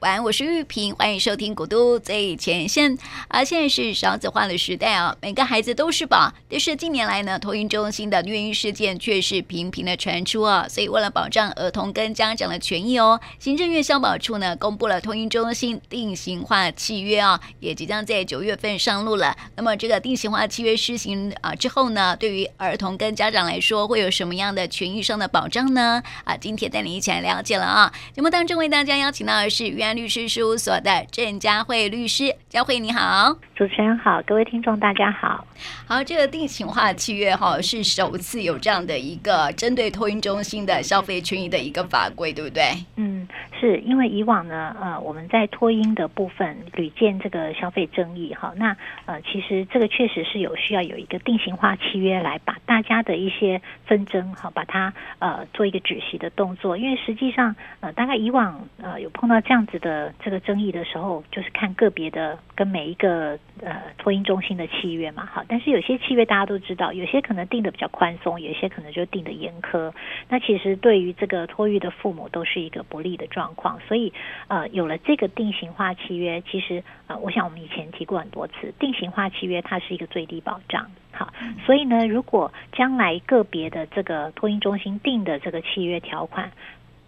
晚安，我是玉萍，欢迎收听《古都最前线》啊！现在是少子化的时代啊，每个孩子都是宝。但是近年来呢，托婴中心的虐婴事件却是频频的传出啊。所以为了保障儿童跟家长的权益哦，行政院消保处呢公布了托婴中心定型化契约啊，也即将在九月份上路了。那么这个定型化契约施行啊之后呢，对于儿童跟家长来说，会有什么样的权益上的保障呢？啊，今天带你一起来了解了啊。节目当中为大家邀请到的是原。律师事务所的郑佳慧律师，佳慧你好，主持人好，各位听众大家好。好，这个定型化契约哈是首次有这样的一个针对托运中心的消费权益的一个法规，对不对？嗯，是因为以往呢，呃，我们在托婴的部分屡见这个消费争议哈，那呃，其实这个确实是有需要有一个定型化契约来把大家的一些纷争哈，把它呃做一个止息的动作，因为实际上呃，大概以往呃有碰到这样子。的这个争议的时候，就是看个别的跟每一个呃托婴中心的契约嘛，好，但是有些契约大家都知道，有些可能定的比较宽松，有些可能就定的严苛。那其实对于这个托育的父母都是一个不利的状况，所以呃有了这个定型化契约，其实呃我想我们以前提过很多次，定型化契约它是一个最低保障，好，所以呢，如果将来个别的这个托婴中心定的这个契约条款。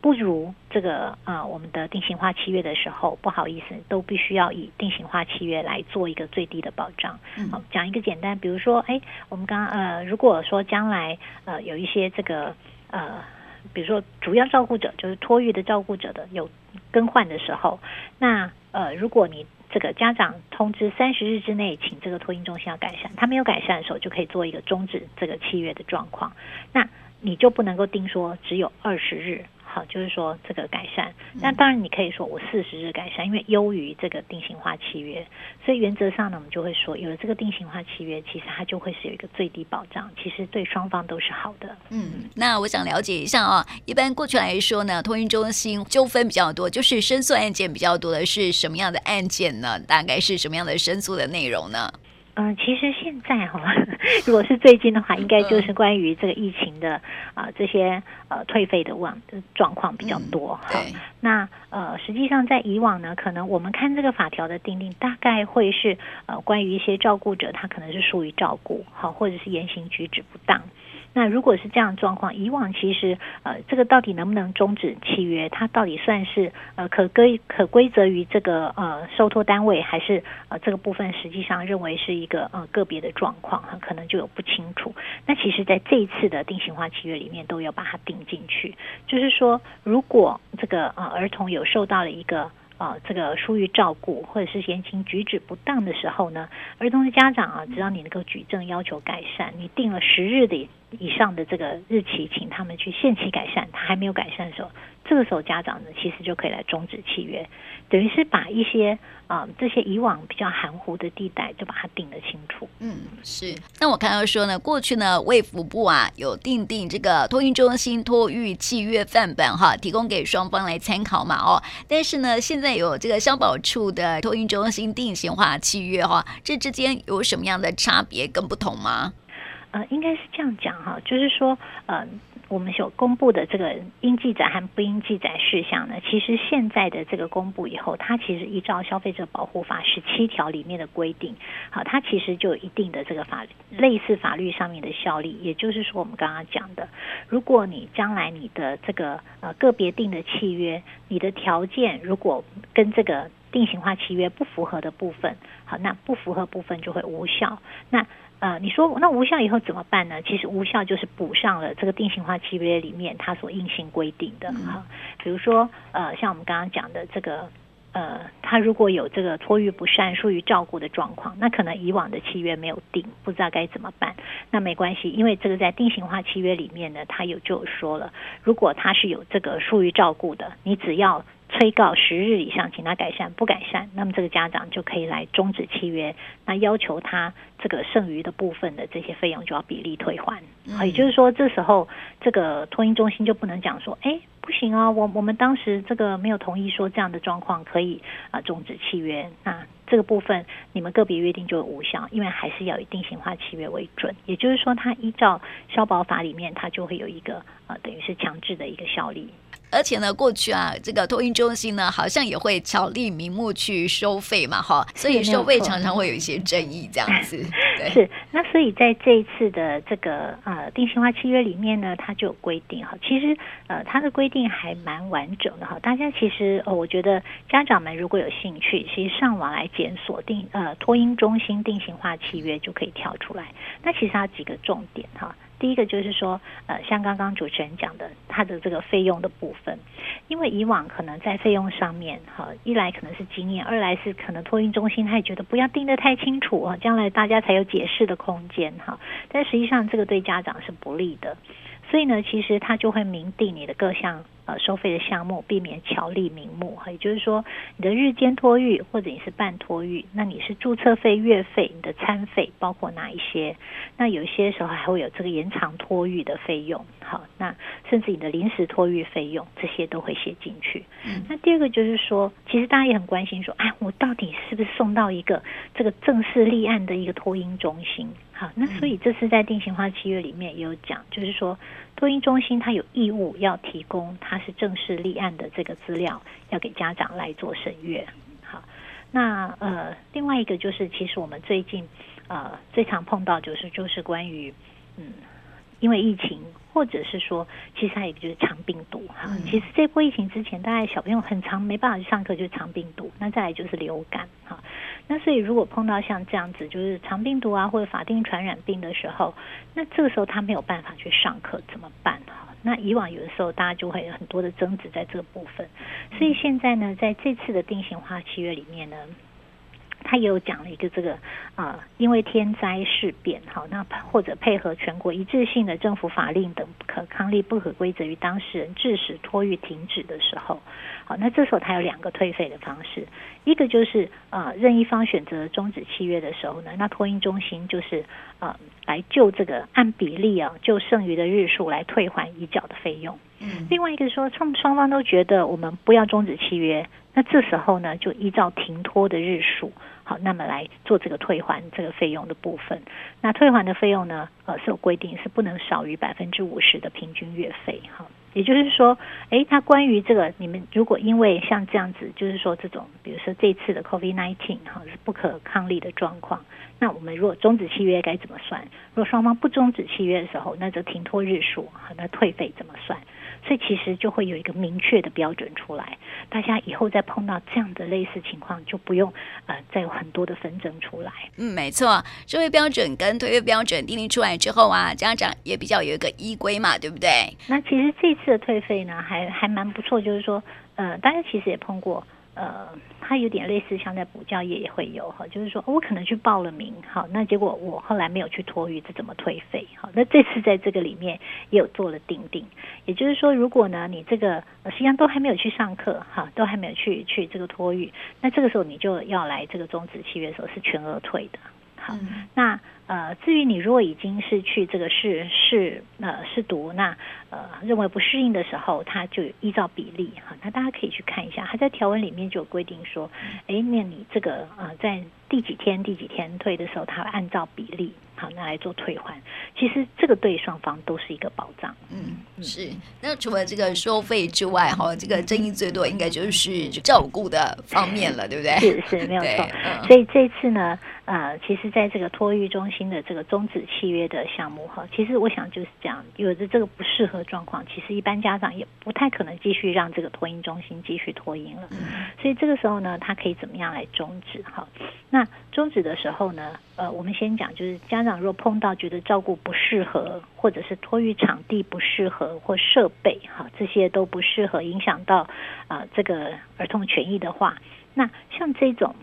不如这个啊、呃，我们的定型化契约的时候，不好意思，都必须要以定型化契约来做一个最低的保障。好，讲一个简单，比如说，哎，我们刚刚呃，如果说将来呃有一些这个呃，比如说主要照顾者就是托育的照顾者的有更换的时候，那呃，如果你这个家长通知三十日之内，请这个托婴中心要改善，他没有改善的时候，就可以做一个终止这个契约的状况。那你就不能够定说只有二十日。好，就是说这个改善，那当然你可以说我四十日改善，因为优于这个定型化契约，所以原则上呢，我们就会说，有了这个定型化契约，其实它就会是有一个最低保障，其实对双方都是好的。嗯，那我想了解一下啊，一般过去来说呢，托运中心纠纷比较多，就是申诉案件比较多的是什么样的案件呢？大概是什么样的申诉的内容呢？嗯、呃，其实现在哈，如果是最近的话，应该就是关于这个疫情的啊、呃、这些呃退费的网状况比较多哈、嗯。那呃，实际上在以往呢，可能我们看这个法条的定定，大概会是呃关于一些照顾者，他可能是疏于照顾，好，或者是言行举止不当。那如果是这样状况，以往其实呃，这个到底能不能终止契约？它到底算是呃可归可归责于这个呃受托单位，还是呃这个部分实际上认为是一个呃个别的状况，很可能就有不清楚。那其实在这一次的定型化契约里面，都要把它定进去，就是说，如果这个呃儿童有受到了一个。啊，这个疏于照顾或者是言行举止不当的时候呢，儿童的家长啊，只要你能够举证要求改善，你定了十日的以上的这个日期，请他们去限期改善，他还没有改善的时候。这个时候，家长呢，其实就可以来终止契约，等于是把一些啊、呃、这些以往比较含糊的地带，就把它定得清楚。嗯，是。那我看到说呢，过去呢，卫福部啊有订定这个托婴中心托育契约范本哈，提供给双方来参考嘛哦。但是呢，现在有这个消保处的托婴中心定型化契约哈，这之间有什么样的差别跟不同吗？呃，应该是这样讲哈，就是说呃。我们所公布的这个应记载和不应记载事项呢，其实现在的这个公布以后，它其实依照消费者保护法十七条里面的规定，好，它其实就有一定的这个法类似法律上面的效力。也就是说，我们刚刚讲的，如果你将来你的这个呃个别定的契约，你的条件如果跟这个定型化契约不符合的部分，好，那不符合部分就会无效。那呃，你说那无效以后怎么办呢？其实无效就是补上了这个定型化契约里面它所硬性规定的哈，比如说呃，像我们刚刚讲的这个呃，他如果有这个托育不善、疏于照顾的状况，那可能以往的契约没有定，不知道该怎么办。那没关系，因为这个在定型化契约里面呢，他有就有说了，如果他是有这个疏于照顾的，你只要。催告十日以上，请他改善，不改善，那么这个家长就可以来终止契约，那要求他这个剩余的部分的这些费用就要比例退还。好，也就是说，这时候这个托婴中心就不能讲说，哎，不行啊，我我们当时这个没有同意说这样的状况可以啊终止契约，那这个部分你们个别约定就无效，因为还是要以定型化契约为准。也就是说，它依照消保法里面，它就会有一个呃等于是强制的一个效力。而且呢，过去啊，这个托婴中心呢，好像也会巧立名目去收费嘛，哈，所以收费常常会有一些争议，这样子。对，是。那所以在这一次的这个呃定型化契约里面呢，它就有规定哈，其实呃它的规定还蛮完整的哈。大家其实呃，我觉得家长们如果有兴趣，其实上网来检索定呃托婴中心定型化契约就可以跳出来。那其实它有几个重点哈。第一个就是说，呃，像刚刚主持人讲的，他的这个费用的部分，因为以往可能在费用上面，哈，一来可能是经验，二来是可能托运中心他也觉得不要定得太清楚啊，将来大家才有解释的空间哈。但实际上这个对家长是不利的。所以呢，其实它就会明定你的各项呃收费的项目，避免巧立名目。也就是说，你的日间托育或者你是半托育，那你是注册费、月费、你的餐费包括哪一些？那有些时候还会有这个延长托育的费用。好，那甚至你的临时托育费用，这些都会写进去。嗯。那第二个就是说，其实大家也很关心说，哎，我到底是不是送到一个这个正式立案的一个托婴中心？好，那所以这次在定型化契约里面也有讲，就是说。托婴中心它有义务要提供，它是正式立案的这个资料，要给家长来做审阅。好，那呃，另外一个就是，其实我们最近呃最常碰到就是就是关于嗯，因为疫情。或者是说，其实还有一个就是肠病毒哈。其实这波疫情之前，大概小朋友很长没办法去上课，就是肠病毒。那再来就是流感哈。那所以如果碰到像这样子，就是肠病毒啊或者法定传染病的时候，那这个时候他没有办法去上课怎么办哈？那以往有的时候大家就会有很多的争执在这个部分。所以现在呢，在这次的定型化契约里面呢。他也有讲了一个这个啊、因为天灾事变，好，那或者配合全国一致性的政府法令等不可抗力不可归责于当事人，致使托育停止的时候，好，那这时候它有两个退费的方式，一个就是啊、呃，任一方选择终止契约的时候呢，那托婴中心就是啊、呃，来就这个按比例啊，就剩余的日数来退还已缴的费用。嗯，另外一个说，双双方都觉得我们不要终止契约，那这时候呢，就依照停托的日数。好，那么来做这个退还这个费用的部分，那退还的费用呢，呃，是有规定，是不能少于百分之五十的平均月费。哈，也就是说，诶，他关于这个，你们如果因为像这样子，就是说这种，比如说这次的 COVID-19 哈是不可抗力的状况，那我们如果终止契约该怎么算？如果双方不终止契约的时候，那就停托日数，那退费怎么算？所以其实就会有一个明确的标准出来，大家以后再碰到这样的类似情况，就不用呃再有很多的纷争出来。嗯，没错，收费标准跟退费标准订立出来之后啊，家长也比较有一个依规嘛，对不对？那其实这次的退费呢，还还蛮不错，就是说呃，大家其实也碰过。呃，它有点类似，像在补教业也会有哈，就是说我可能去报了名，好，那结果我后来没有去托育，这怎么退费？好，那这次在这个里面也有做了定定，也就是说，如果呢你这个实际上都还没有去上课，哈，都还没有去去这个托育，那这个时候你就要来这个终止契约的时候是全额退的，好，嗯、那。呃，至于你如果已经是去这个试试呃试读，那呃认为不适应的时候，他就依照比例哈，那大家可以去看一下，他在条文里面就有规定说，哎，那你这个呃在第几天第几天退的时候，他会按照比例好那来做退还。其实这个对双方都是一个保障。嗯，是。那除了这个收费之外，哈，这个争议最多应该就是照顾的方面了，对不对？是是，没有错。嗯、所以这次呢。呃，其实，在这个托育中心的这个终止契约的项目哈，其实我想就是这样，有的这个不适合状况，其实一般家长也不太可能继续让这个托婴中心继续托婴了。所以这个时候呢，他可以怎么样来终止？哈，那终止的时候呢，呃，我们先讲，就是家长若碰到觉得照顾不适合，或者是托育场地不适合，或设备哈这些都不适合，影响到啊、呃、这个儿童权益的话，那像这种。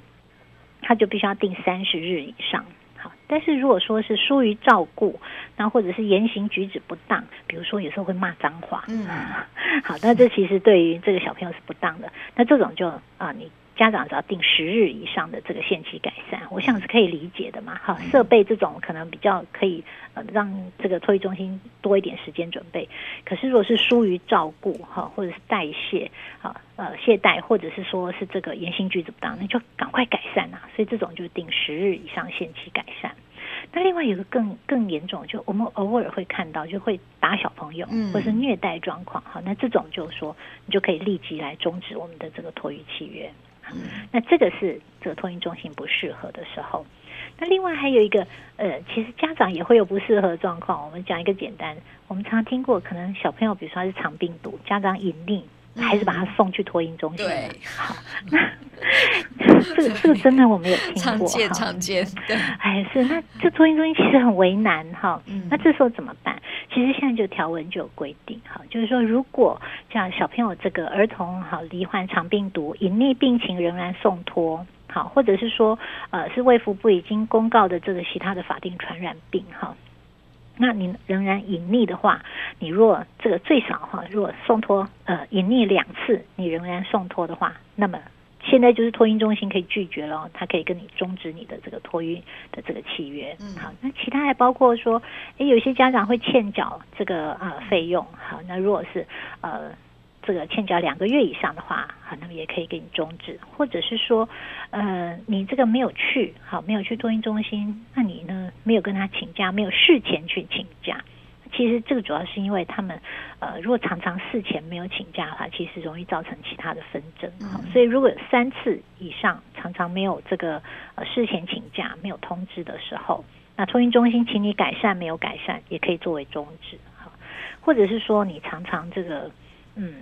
他就必须要定三十日以上，好。但是如果说是疏于照顾，那或者是言行举止不当，比如说有时候会骂脏话，嗯，好，那这其实对于这个小朋友是不当的。那这种就啊，你。家长只要定十日以上的这个限期改善，我想是可以理解的嘛。哈，设备这种可能比较可以呃让这个托育中心多一点时间准备。可是如果是疏于照顾哈，或者是代谢啊呃懈怠，或者是说是这个言行举止不当，那就赶快改善呐。所以这种就定十日以上限期改善。那另外有个更更严重，就我们偶尔会看到，就会打小朋友，嗯、或是虐待状况。好，那这种就是说，你就可以立即来终止我们的这个托育契约。那这个是这个托婴中心不适合的时候。那另外还有一个，呃，其实家长也会有不适合状况。我们讲一个简单，我们常听过，可能小朋友比如说他是肠病毒，家长隐匿。还是把他送去托婴中心。对，好，那这个这个真的我没有听过，常见常见。对，哎，是那这托婴中心其实很为难哈。嗯，那这时候怎么办？其实现在就条文就有规定哈，就是说如果像小朋友这个儿童好罹患肠病毒，隐匿病情仍然送托好，或者是说呃是卫福部已经公告的这个其他的法定传染病哈。那你仍然隐匿的话，你若这个最少哈，如果送托呃隐匿两次，你仍然送托的话，那么现在就是托运中心可以拒绝了，他可以跟你终止你的这个托运的这个契约。嗯，好，那其他还包括说，诶，有些家长会欠缴这个呃费用，好，那如果是呃。这个欠缴两个月以上的话，好，那么也可以给你终止，或者是说，呃，你这个没有去，好，没有去托婴中心，那你呢没有跟他请假，没有事前去请假，其实这个主要是因为他们，呃，如果常常事前没有请假的话，其实容易造成其他的纷争，好，所以如果有三次以上常常没有这个呃事前请假，没有通知的时候，那托婴中心请你改善没有改善，也可以作为终止，好，或者是说你常常这个，嗯。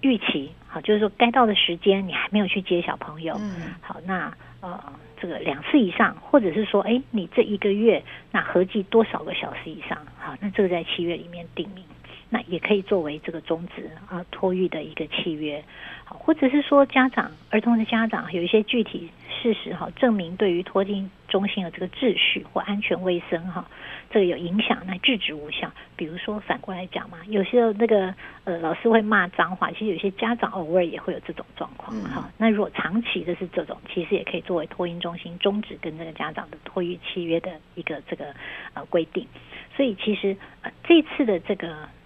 预期好，就是说该到的时间你还没有去接小朋友，嗯，好，那呃这个两次以上，或者是说，哎，你这一个月那合计多少个小时以上？好，那这个在七月里面定明，那也可以作为这个终止啊托育的一个契约，好，或者是说家长儿童的家长有一些具体事实哈，证明对于托婴中心的这个秩序或安全卫生哈。这个有影响，那制止无效。比如说反过来讲嘛，有时候那个呃老师会骂脏话，其实有些家长偶尔也会有这种状况哈、嗯。那如果长期的是这种，其实也可以作为托婴中心终止跟这个家长的托育契约的一个这个呃规定。所以其实呃这次的这个呃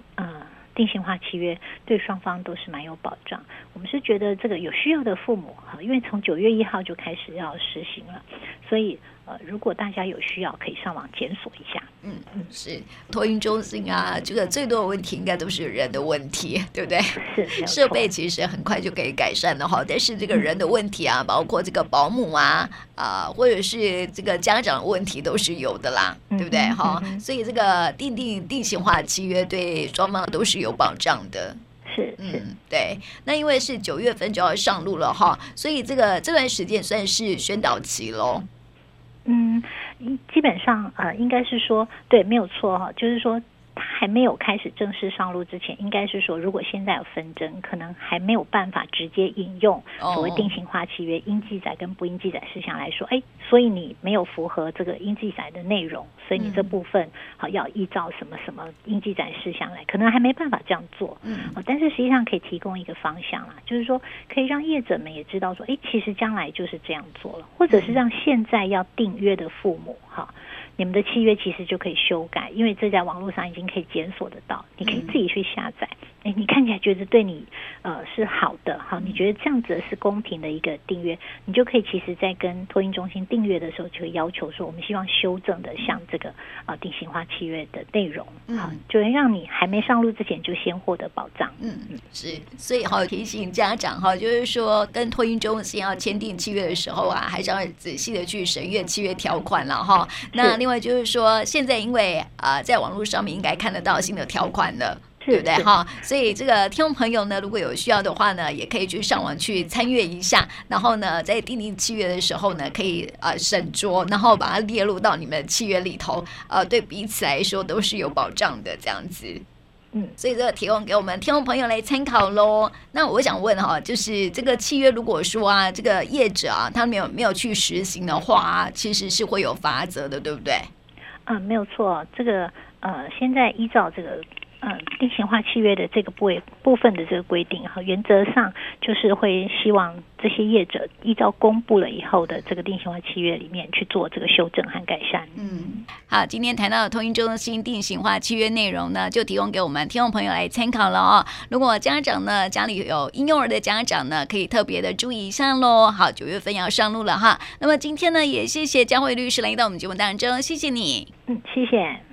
定型化契约对双方都是蛮有保障。我们是觉得这个有需要的父母哈，因为从九月一号就开始要实行了，所以。呃，如果大家有需要，可以上网检索一下。嗯嗯，是托运中心啊，这个最多的问题应该都是人的问题，对不对？是设备其实很快就可以改善的哈，但是这个人的问题啊，包括这个保姆啊啊、呃，或者是这个家长的问题都是有的啦，对不对？哈、嗯，所以这个定定定型化契约对双方都是有保障的。是，嗯，对。那因为是九月份就要上路了哈，所以这个这段时间算是宣导期喽。嗯，基本上呃，应该是说对，没有错哈，就是说。他还没有开始正式上路之前，应该是说，如果现在有纷争，可能还没有办法直接引用所谓定型化契约应记载跟不应记载事项来说，哎，所以你没有符合这个应记载的内容，所以你这部分好要依照什么什么应记载事项来，可能还没办法这样做。嗯，但是实际上可以提供一个方向啦，就是说可以让业者们也知道说，哎，其实将来就是这样做了，或者是让现在要订约的父母哈。你们的契约其实就可以修改，因为这在网络上已经可以检索得到，你可以自己去下载。哎，你看起来觉得对你呃是好的，好，你觉得这样子是公平的一个订阅，你就可以其实在跟托运中心订阅的时候，就会要求说，我们希望修正的像这个呃定型化契约的内容，好，就能让你还没上路之前就先获得保障。嗯嗯，是，所以好提醒家长哈，就是说跟托运中心要签订契约的时候啊，还是要仔细的去审阅契约条款了哈。那另外就是说，现在因为啊、呃，在网络上面应该看得到新的条款了。对不对哈？所以这个听众朋友呢，如果有需要的话呢，也可以去上网去参阅一下。然后呢，在订立契约的时候呢，可以呃审酌，然后把它列入到你们契约里头。呃，对彼此来说都是有保障的，这样子。嗯，所以这个提供给我们听众朋友来参考喽。那我想问哈，就是这个契约如果说啊，这个业者啊，他没有没有去实行的话，其实是会有罚则的，对不对？嗯，没有错。这个呃，现在依照这个。呃定型化契约的这个部位部分的这个规定哈，原则上就是会希望这些业者依照公布了以后的这个定型化契约里面去做这个修正和改善。嗯，好，今天谈到的托婴中心定型化契约内容呢，就提供给我们听众朋友来参考了哦。如果家长呢家里有婴幼儿的家长呢，可以特别的注意一下喽。好，九月份要上路了哈。那么今天呢，也谢谢江慧律师来到我们节目当中，谢谢你。嗯，谢谢。